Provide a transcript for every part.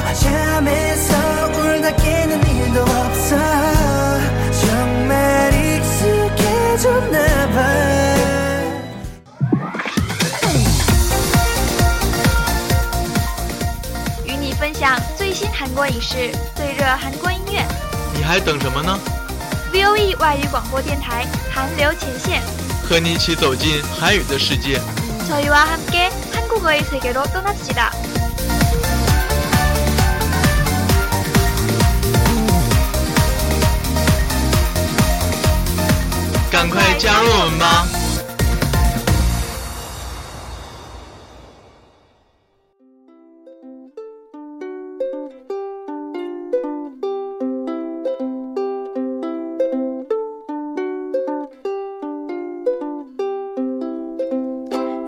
잠에서 울다 깨는 일도 없어 정말 익숙해졌나 봐 与你分享最新韩国影视、最热韩国音乐。你还等什么呢？ V O E 外语广播电台韩流前线，和你一起走进韩语的世界。 저희와 함께 한국어의 세계로 떠납시다. 赶快加入我们吧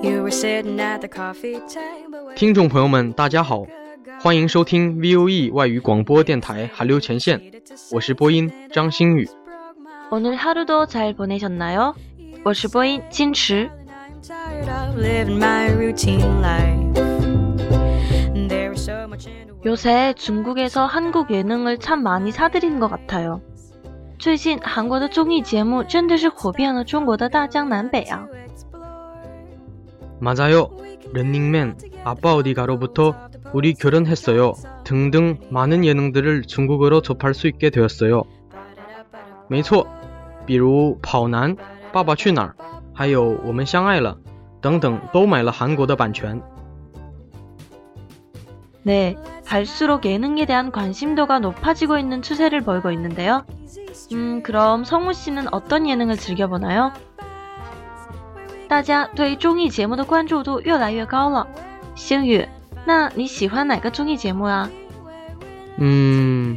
！You were sitting at the coffee table 听众朋友们，大家好，欢迎收听 VOE 外语广播电台韩流前线，我是播音张星宇。 오늘 하루도 잘 보내셨나요? 我是播音金池。 I'm tired of living my routine life There is so much in the world 요새 중국에서 한국 예능을 참 많이 사들이는 것 같아요. 最近韩国的综艺节目真的是火遍了中国的大江南北啊！ 맞아요. 런닝맨, 아빠 어디 가로부터 우리 결혼했어요. 등등 많은 예능들을 중국어로 접할 수 있게 되었어요. 没错，比如跑男、爸爸去哪儿，还有我们相爱了等等，都买了韩国的版权。 네, 갈수록 예능에 대한 관심도가 높아지고 있는 추세를 보이고 있는데요. 음, 그럼 성우 씨는 어떤 예능을 즐겨보나요? 大家对综艺节目的关注度越来越高了。星宇，那你喜欢哪个综艺节目啊？ 음,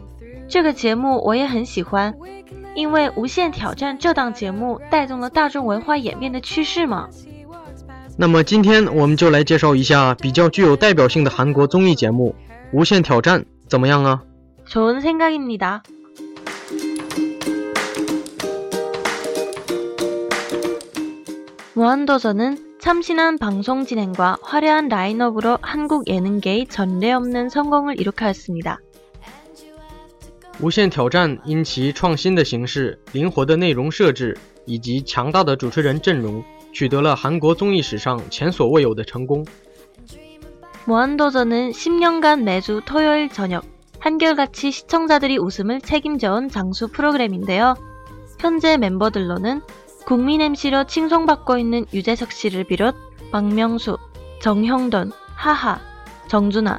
这个节目我也很喜欢，因为《无限挑战》这档节目带动了大众文化演变的趋势嘛。那么今天我们就来介绍一下比较具有代表性的韩国综艺节目《无限挑战》，怎么样啊？ 좋은 생각입니다. 무한도전은 참신한 방송 진행과 화려한 라인업으로 한국 예능계의 전례 없는 성공을 이룩하였습니다. 无限挑战因其创新的形式、灵活的内容设置以及强大的主持人阵容，取得了韩国综艺史上前所未有的成功。 무한도전은 10년간 매주 토요일 저녁 한결같이 시청자들이 웃음을 책임져온 장수 프로그램인데요. 현재 멤버들로는 국민 MC로 칭송받고 있는 유재석 씨를 비롯 박명수, 정형돈, 하하, 정준하,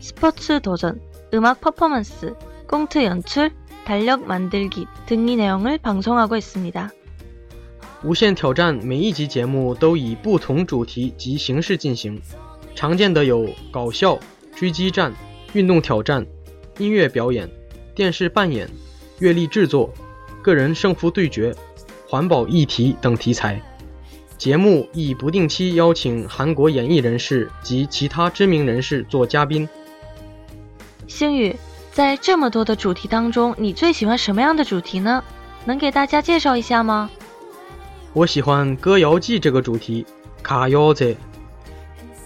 스포츠 도전, 음악 퍼포먼스, 꽁트 연출, 달력 만들기 등의 내용을 방송하고 있습니다. 无限挑战每一集节目都以不同主题及形式进行，常见的有搞笑、狙击战、运动挑战、音乐表演、电视扮演、阅历制作、个人胜负对决、环保议题等题材。节目亦不定期邀请韩国演艺人士及其他知名人士做嘉宾。 星宇，在这么多的主题当中，你最喜欢什么样的主题呢？能给大家介绍一下吗？我喜欢歌谣季这个主题，卡谣节。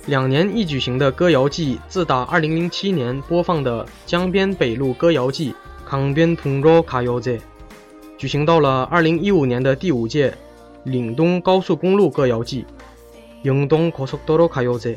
两年一举行的歌谣季，自打2007年播放的江边北路歌谣季강변북로卡谣节，举行到了2015年的第五届岭东高速公路歌谣季영동고속도로가요 제。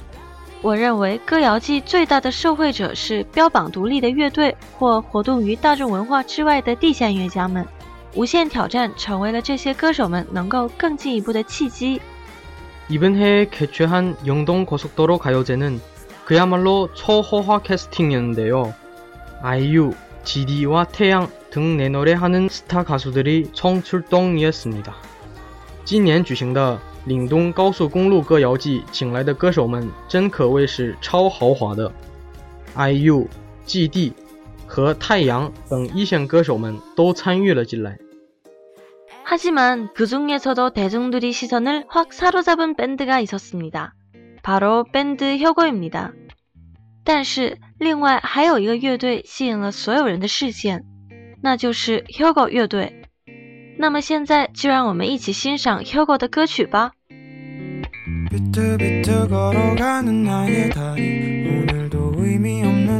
我认为歌谣季最大的受惠者是标榜独立的乐队或活动于大众文化之外的地下音乐家们。无限挑战成为了这些歌手们能够更进一步的契机。이번해개최한영동고속도로가요제는그야말로초호화 캐스팅이었는데요 IU, GD 와태양등내노래하는스타가수들이총출동이었습니다 今年举行的岭东高速公路歌谣季，请来的歌手们真可谓是超豪华的。IU、GD。和太阳等一线歌手们都参与了进来。하지만그중에서도대중들이시선을확사로잡은밴드가있었습니다바로밴드혁오입니다但是，另外还有一个乐队吸引了所有人的视线，那就是혁오乐队。 那么现在就让我们一起欣赏혁오的歌曲吧。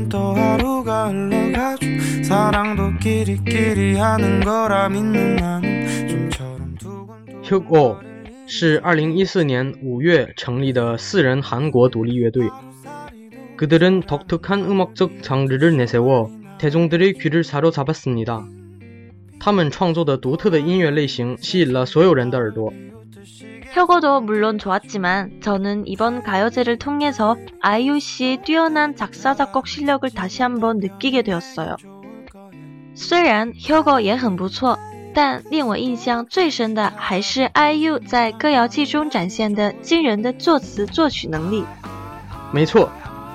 또 하루가 흘러가죠 사랑도 끼리끼리 하는 거라 믿는 나는 좀처럼 두근두근 혁오 是2014年5月成立的四人韩国独立乐队。 그들은 독특한 음악적 장르를 내세워 대중들의 귀를 사로잡았습니다. 他们创作的独特的音乐类型吸引了所有人的耳朵。 혁오도 물론 좋았지만 저는 이번 가요제를 통해서 아이유 씨의 뛰어난 작사 작곡 실력을 다시 한번 느끼게 되었어요. 虽然혁오也很不错但令我印象最深的还是 IU 在歌谣季中展现的惊人的作词作曲能力。没错，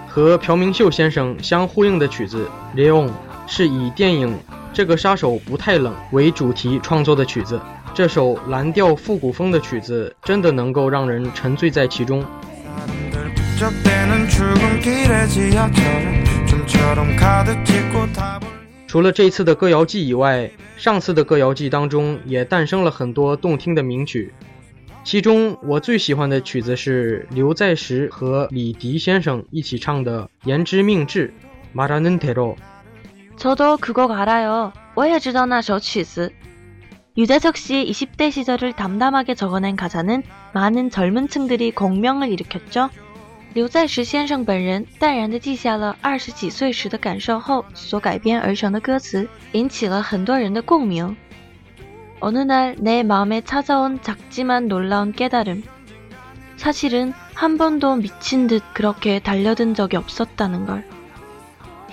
和朴明秀先生相呼应的曲子《Leon》是以电影《 这个杀手不太冷》为主题创作的曲子。这首蓝调复古风的曲子真的能够让人沉醉在其中。除了这次的歌谣季以外，上次的歌谣季当中也诞生了很多动听的名曲。其中我最喜欢的曲子是刘在石和李迪先生一起唱的《言之命至》。 마라는대로저도그거알아요我也知道那首曲子。 유재석 씨의 20대 시절을 담담하게 적어낸 가사는 많은 젊은 층들이 공명을 일으켰죠. 刘在石先生本人淡然的记下了二十几岁时的感受后所改编而成的歌词，引起了很多人的共鸣。어느날내마음에찾아온작지만놀라운깨달음 사실은 한 번도 미친 듯 그렇게 달려든 적이 없었다는 걸.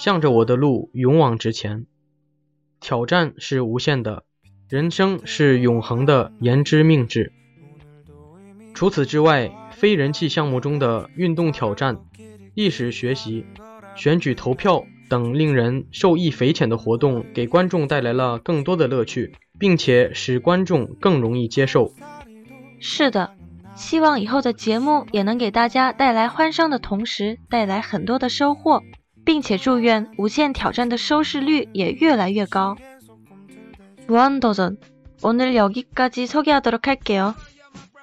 向着我的路勇往直前。挑战是无限的人生是永恒的言之命至。除此之外，非人气项目中的运动挑战、历史学习、选举投票等令人受益匪浅的活动，给观众带来了更多的乐趣，并且使观众更容易接受。是的，希望以后的节目也能给大家带来欢声的同时，带来很多的收获， 并且祝愿《无限挑战》的收视率也越来越高。무한도전오늘여기까지소개하도록할게요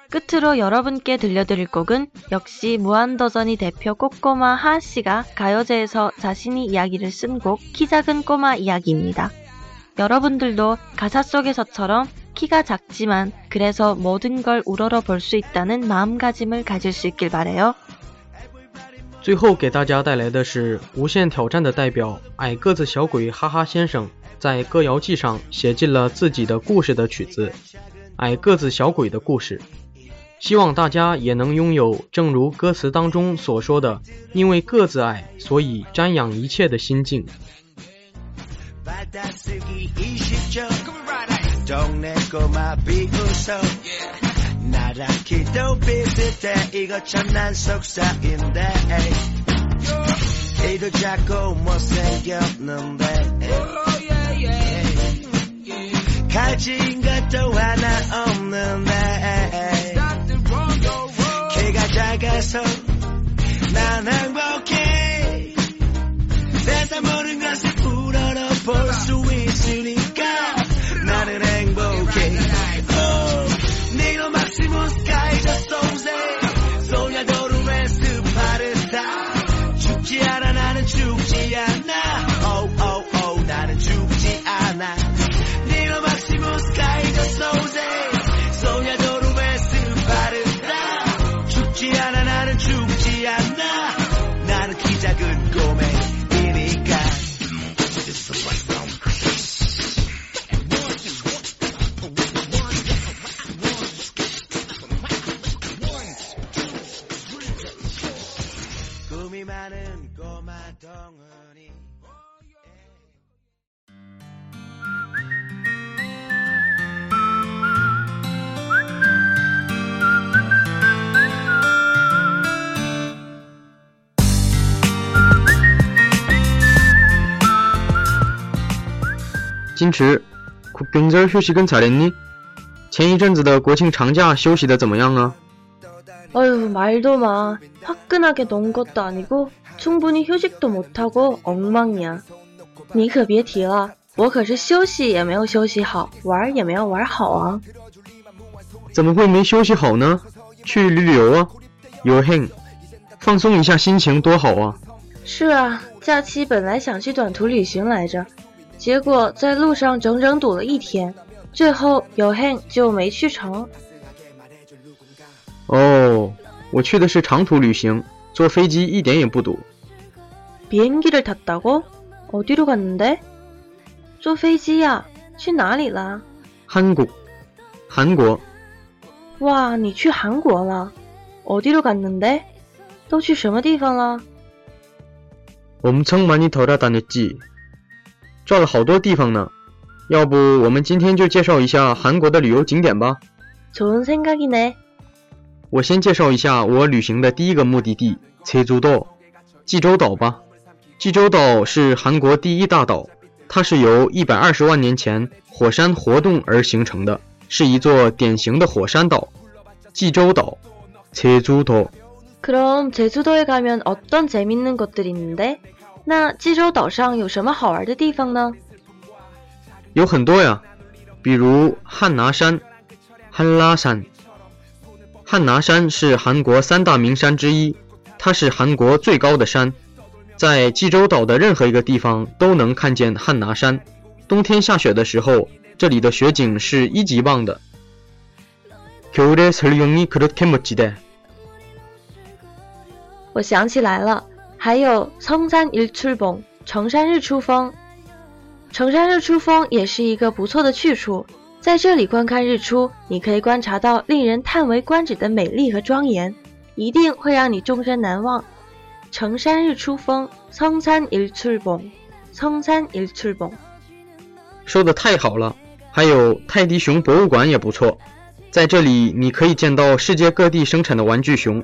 끝으로 여러분께 들려드릴 곡은 역시 무한도전이 대표 꼬꼬마 하하씨가 가요제에서 자신이 이야기를 쓴 곡 키 작은 꼬마 이야기입니다. 여러분들도 가사 속에서처럼 키가 작지만 그래서 모든 걸 우러러 볼 수 있다는 마음가짐을 가질 수 있길 바래요. 最后给大家带来的是《无限挑战》的代表矮个子小鬼哈哈先生在歌谣记上写进了自己的故事的曲子《矮个子小鬼的故事》。希望大家也能拥有，正如歌词当中所说的，因为个子矮，所以瞻仰一切的心境。 작아서 난 행복해 세상 모든 것을 우러러 볼 수 있으니 金池，국경절휴식은잘했니？前一阵子的国庆长假休息的怎么样啊？ 어휴, 말도 마. 화끈하게 논 것도 아니고 충분히 휴식도 못하고 엉망이야. 你可别提了，我可是休息也没有休息好，玩也没有玩好啊。怎么会没休息好呢？去旅旅游啊，游 행，放松一下心情多好啊！是啊，假期本来想去短途旅行来着， 结果在路上整整堵了一天，最后有 행就没去成。哦，我去的是长途旅行，坐飞机一点也不堵。 비행기를 탔다고? 어디로 갔는데? 坐飞机呀、去哪里了？ 한국，韩国。哇，你去韩国了？ 어디로 갔는데? 都去什么地方了？ 엄청 많이 돌아다녔지， 转了好多地方呢。要不我们今天就介绍一下韩国的旅游景点吧。 좋은 생각이네. 我先介绍一下我旅行的第一个目的地济州岛，济州岛吧。济州岛是韩国第一大岛，它是由一百二十万年前火山活动而形成的，是一座典型的火山岛。济州岛，济州岛。 그럼 제주도에 가면 어떤 재밌는 것들이 있는데? 那济州岛上有什么好玩的地方呢？有很多呀，比如汉拿山、汉拉山。汉拿山是韩国三大名山之一，它是韩国最高的山，在济州岛的任何一个地方都能看见汉拿山。冬天下雪的时候，这里的雪景是一级棒的。我想起来了。还有청산일출봉成山日出峰。成山日出峰也是一个不错的去处，在这里观看日出，你可以观察到令人叹为观止的美丽和庄严，一定会让你终身难忘。成山日出峰，청산일출 봉，청산일출 봉。 说的太好了，还有泰迪熊博物馆也不错，在这里你可以见到世界各地生产的玩具熊。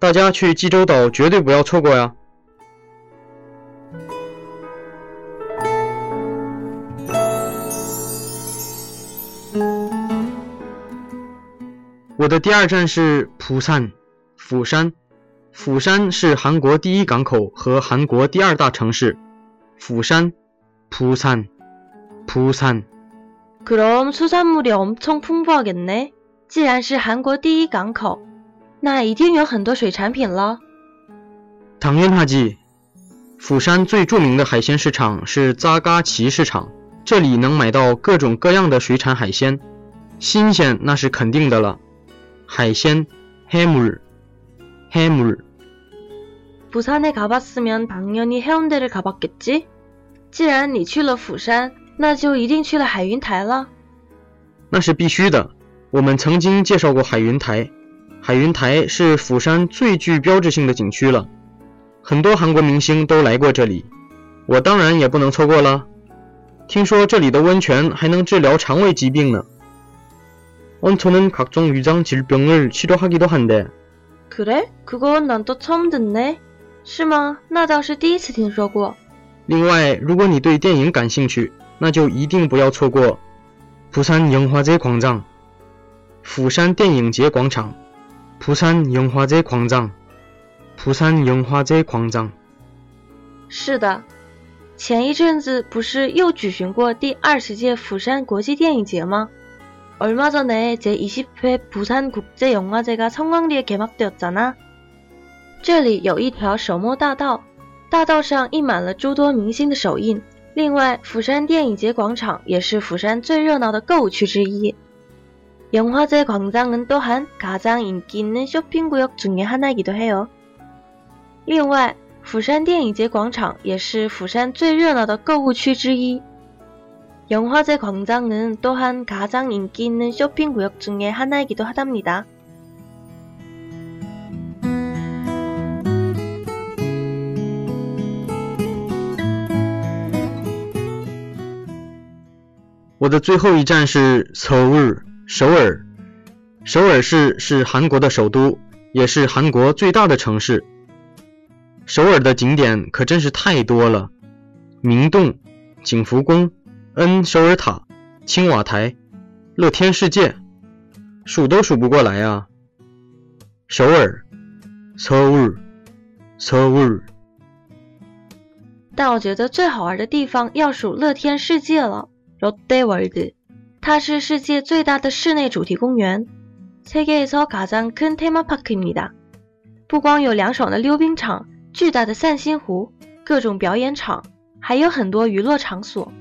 大家去济州岛绝对不要错过呀！我的第二站是釜山，釜山。釜山是韩国第一港口和韩国第二大城市。釜山，釜山，釜山。그럼수산물이엄청풍부하겠네既然是韩国第一港口， 那一定有很多水产品了。당연하지釜山最着名的海鲜市场是扎嘎奇市场，这里能买到各种各样的水产海鲜，新鲜那是肯定的了。海鲜，해물해물 부산에가봤으면당연히해운대를가봤겠지既然你去了釜山，那就一定去了海云台了。那是必须的。我们曾经介绍过海云台， 海云台是釜山最具标志性的景区了，很多韩国明星都来过这里，我当然也不能错过了。听说这里的温泉还能治疗肠胃疾病呢。온천은각종위장질병을치료하기도한대 그래그건난또처음듣네是吗？那倒是第一次听说过。另外，如果你对电影感兴趣，那就一定不要错过釜山영화제광장釜山电影节广场。 釜山영화제광장釜山영화제광장是的，前一阵子不是又举行过第二十届釜山国际电影节吗？얼마전에제20회부산국제영화제가성황리에개막되었잖아这里有一条手摸大道，大道上印满了诸多明星的手印。另外，釜山电影节广场也是釜山最热闹的购物区之一。 영화제광장은또한가장인기있는쇼핑구역중의하나이기도해요另外，釜山电影节广场也是釜山最热闹的购物区之一。영화제광장은또한가장인기있는쇼핑구역중의하나이기도하답니다我的最后一站是首尔， 首尔。首尔市是韩国的首都，也是韩国最大的城市。首尔的景点可真是太多了，明洞、景福宫、恩首尔塔、青瓦台、乐天世界，数都数不过来啊！首尔，首尔，首尔。但我觉得最好玩的地方要数乐天世界了。롯데월드， 它是世界最大的室内主题公园，세계에서가장큰테마파크입니다不光有凉爽的溜冰场、巨大的散心湖、各种表演场，还有很多娱乐场所。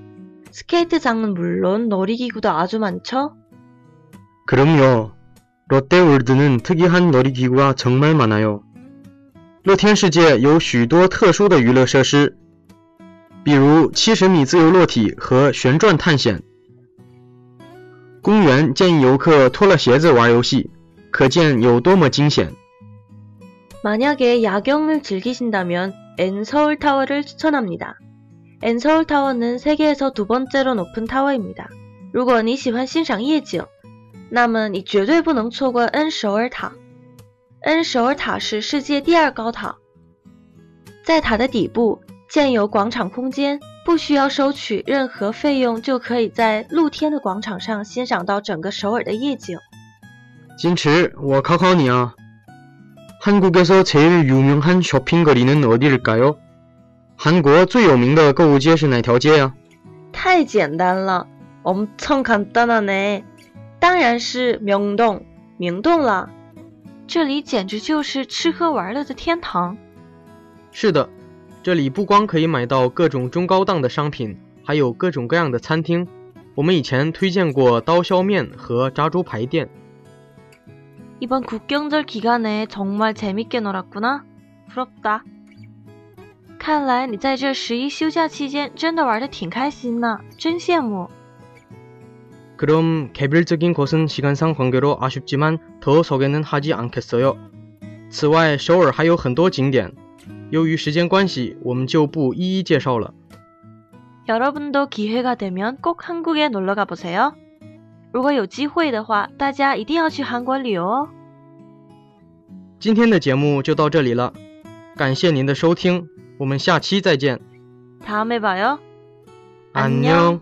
스케이트장은물론놀이기구도아주많죠그럼요롯데월드는특이한놀이기구가정말많아요乐天世界有许多特殊的娱乐设施。比如七十米自由落体和旋转探险。 公园建议游客脱了鞋子玩游戏，可见有多么惊险。만약에야경을즐기신다면엔서울타워를추천합니다 엔서울타워는세계에서두번째로높은타워입니다如果你喜欢欣赏夜景，那么你绝对不能错过恩首尔塔。恩首尔塔是世界第二高塔，在塔的底部。建有广场空间， 不需要收取任何费用，就可以在露天的广场上欣赏到整个首尔的夜景。金池，我考考你啊，한국에서제일유명한쇼핑거리는어디일까 요？ 韩国最有名的购物街是哪条街呀？太简单了，엄청간단하 네， 当然是明洞，明洞了。这里简直就是吃喝玩乐的天堂。是的。 这里不光可以买到各种中高档的商品，还有各种各样的餐厅。我们以前推荐过刀削面和炸猪排店。 이번 국경절 기간에 정말 재밌게 놀았구나. 부럽다. 看来你在这十一休假期间真的玩的挺开心呢，真羡慕。 그럼 개별적인 것은 시간상 관계로 아쉽지만 더 소개는 하지 않겠어요. 此外，首尔还有很多景点， 由于时间关系，我们就不一一介绍了。 여러분도 기회가 되면 꼭 한국에 놀러 가보세요. 如果有机会的话，大家一定要去韩国旅游哦。今天的节目就到这里了，感谢您的收听，我们下期再见。 다음에 봐요. 안녕.